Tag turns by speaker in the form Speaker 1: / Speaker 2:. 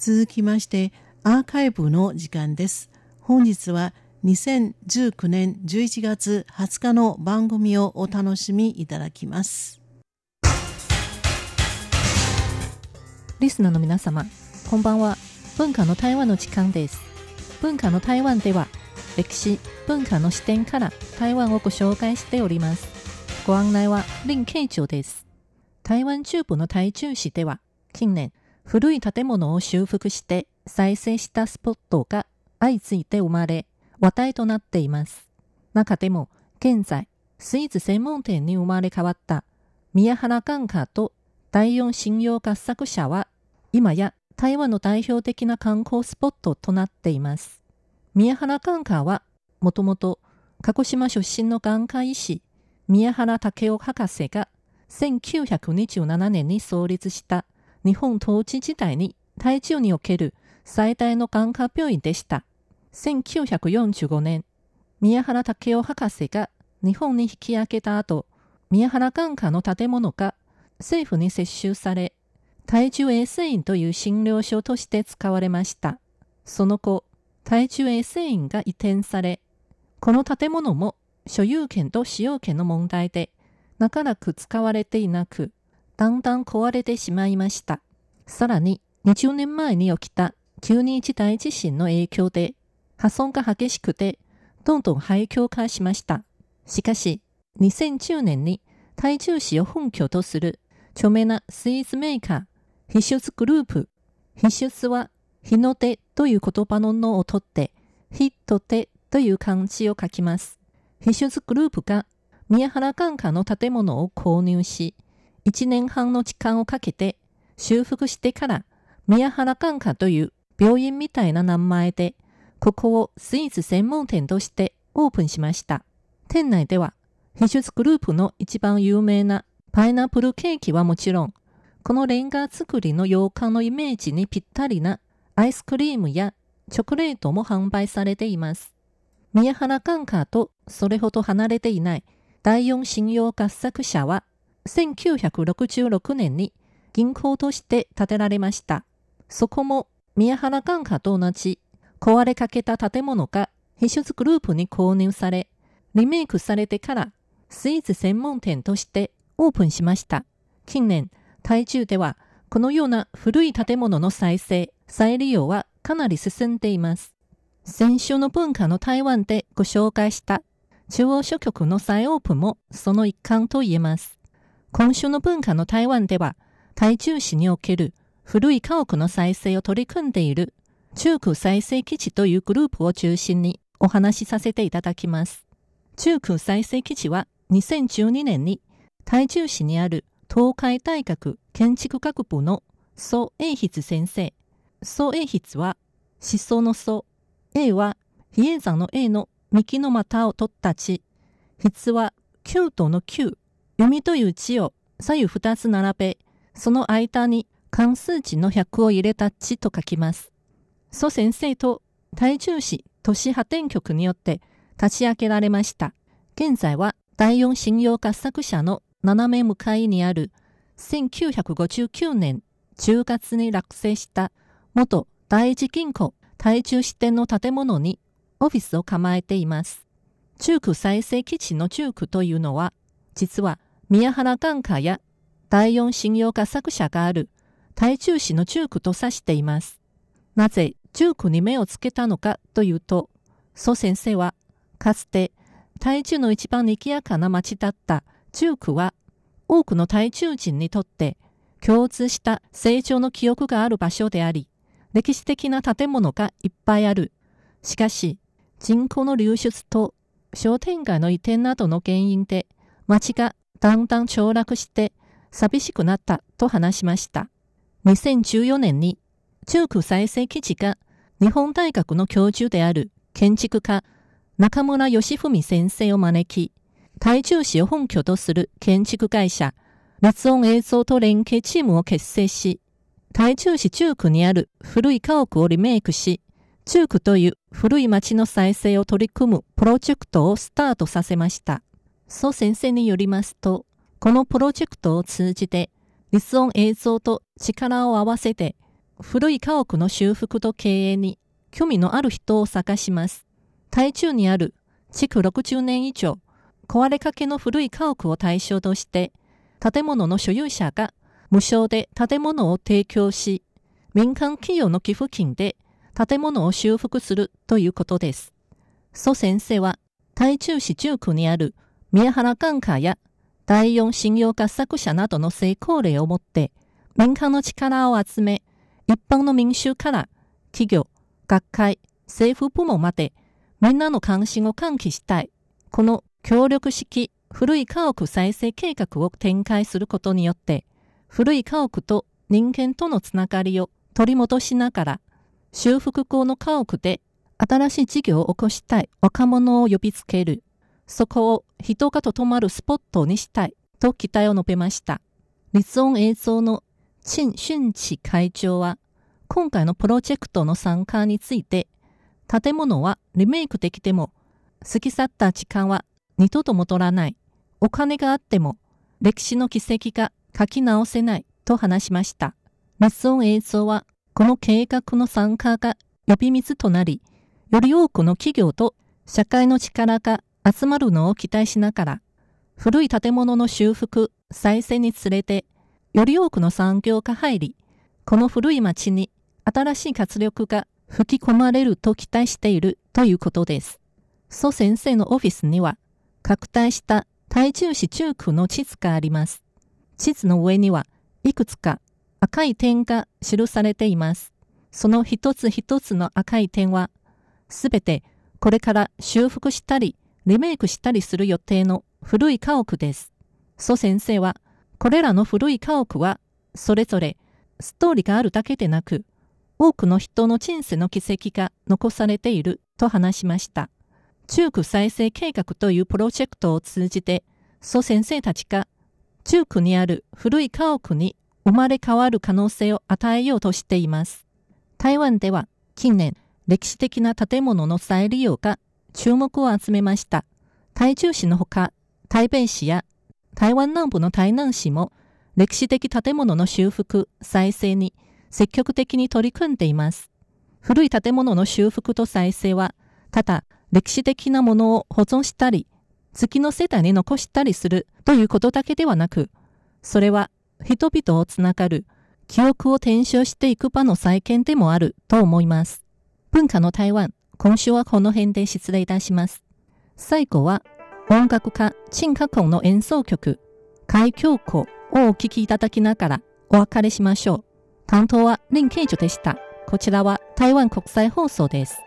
Speaker 1: 続きましてアーカイブの時間です。本日は2019年11月20日の番組をお楽しみいただきます。
Speaker 2: リスナーの皆様、こんばんは。文化の台湾の時間です。文化の台湾では、歴史、文化の視点から台湾をご紹介しております。ご案内は林慶長です。台湾中部の台中市では、近年、古い建物を修復して再生したスポットが相次いで生まれ、話題となっています。中でも、現在、スイーツ専門店に生まれ変わった宮原眼科と第四信用合作者は、今や台湾の代表的な観光スポットとなっています。宮原眼科は、もともと鹿児島出身の眼科医師、宮原武雄博士が1927年に創立した日本統治時代に台中における最大の眼科病院でした。1945年、宮原武雄博士が日本に引き上げた後、宮原眼科の建物が政府に接収され、台中衛生院という診療所として使われました。その後、台中衛生院が移転され、この建物も所有権と使用権の問題で長らく使われていなく、だんだん壊れてしまいました。さらに、20年前に起きた921大地震の影響で、破損が激しくて、どんどん廃墟化しました。しかし、2010年に台中市を本拠とする著名なスイーツメーカー、必出グループ。必出は、日の手という言葉ののを取って、ヒット手という漢字を書きます。必出グループが宮原眼科の建物を購入し、1年半の時間をかけて修復してから宮原眼科という病院みたいな名前でここをスイーツ専門店としてオープンしました。店内では秘術グループの一番有名なパイナップルケーキはもちろん、このレンガ作りの洋館のイメージにぴったりなアイスクリームやチョコレートも販売されています。宮原眼科とそれほど離れていない第四信用合作者は1966年に銀行として建てられました。そこも宮原眼科と同じ壊れかけた建物が秘書グループに購入され、リメイクされてからスイーツ専門店としてオープンしました。近年、台中ではこのような古い建物の再生、再利用はかなり進んでいます。先週の文化の台湾でご紹介した中央諸局の再オープンもその一環と言えます。今週の文化の台湾では、台中市における古い家屋の再生を取り組んでいる中区再生基地というグループを中心にお話しさせていただきます。中区再生基地は2012年に台中市にある東海大学建築学部の蘇英筆先生。蘇英筆は思想の蘇、A は比叡山の A の幹の股を取った地、筆は九都の九、弓という地を左右二つ並べ、その間に関数値の100を入れた地と書きます。蘇先生と台中市都市破天局によって立ち上げられました。現在は第四信用合作者の斜め向かいにある1959年10月に落成した元第一銀行台中支店の建物にオフィスを構えています。中区再生基地の中区というのは、実は宮原眼科や第四信用化作者がある台中市の中区と指しています。なぜ中区に目をつけたのかというと、蘇先生はかつて台中の一番賑やかな町だった中区は多くの台中人にとって共通した成長の記憶がある場所であり、歴史的な建物がいっぱいある。しかし、人口の流出と商店街の移転などの原因で、町がだんだん凋落して寂しくなったと話しました。2014年に中区再生基地が日本大学の教授である建築家中村義文先生を招き、台中市を本拠とする建築会社、熱音映像と連携チームを結成し、台中市中区にある古い家屋をリメイクし、中区という古い町の再生を取り組むプロジェクトをスタートさせました。蘇先生によりますと、このプロジェクトを通じて、立音映像と力を合わせて、古い家屋の修復と経営に興味のある人を探します。台中にある築60年以上、壊れかけの古い家屋を対象として、建物の所有者が無償で建物を提供し、民間企業の寄付金で建物を修復するということです。蘇先生は、台中市中区にある宮原眼科や第四信用合作者などの成功例をもって、民間の力を集め、一般の民衆から企業、学会、政府部門までみんなの関心を喚起したい。この協力式古い家屋再生計画を展開することによって、古い家屋と人間とのつながりを取り戻しながら、修復後の家屋で新しい事業を起こしたい若者を呼びつける。そこを人がとどまるスポットにしたいと期待を述べました。立音映像の陳俊地会長は、今回のプロジェクトの参加について、建物はリメイクできても、過ぎ去った時間は二度と戻らない。お金があっても、歴史の奇跡が書き直せないと話しました。立音映像は、この計画の参加が呼び水となり、より多くの企業と社会の力が集まるのを期待しながら、古い建物の修復、再生につれて、より多くの産業が入り、この古い町に新しい活力が吹き込まれると期待しているということです。蘇先生のオフィスには、拡大した台中市中区の地図があります。地図の上にはいくつか赤い点が記されています。その一つ一つの赤い点は、すべてこれから修復したり、リメイクしたりする予定の古い家屋です。蘇先生は、これらの古い家屋は、それぞれストーリーがあるだけでなく、多くの人の人生の軌跡が残されていると話しました。中区再生計画というプロジェクトを通じて、蘇先生たちが中区にある古い家屋に生まれ変わる可能性を与えようとしています。台湾では近年、歴史的な建物の再利用が注目を集めました。台中市のほか、台北市や台湾南部の台南市も歴史的建物の修復、再生に積極的に取り組んでいます。古い建物の修復と再生は、ただ歴史的なものを保存したり、月の世代に残したりするということだけではなく、それは人々をつながる記憶を転生していく場の再建でもあると思います。文化の台湾、今週はこの辺で失礼いたします。最後は音楽家、陳家孔の演奏曲、海峡湖をお聴きいただきながらお別れしましょう。担当は林慶女でした。こちらは台湾国際放送です。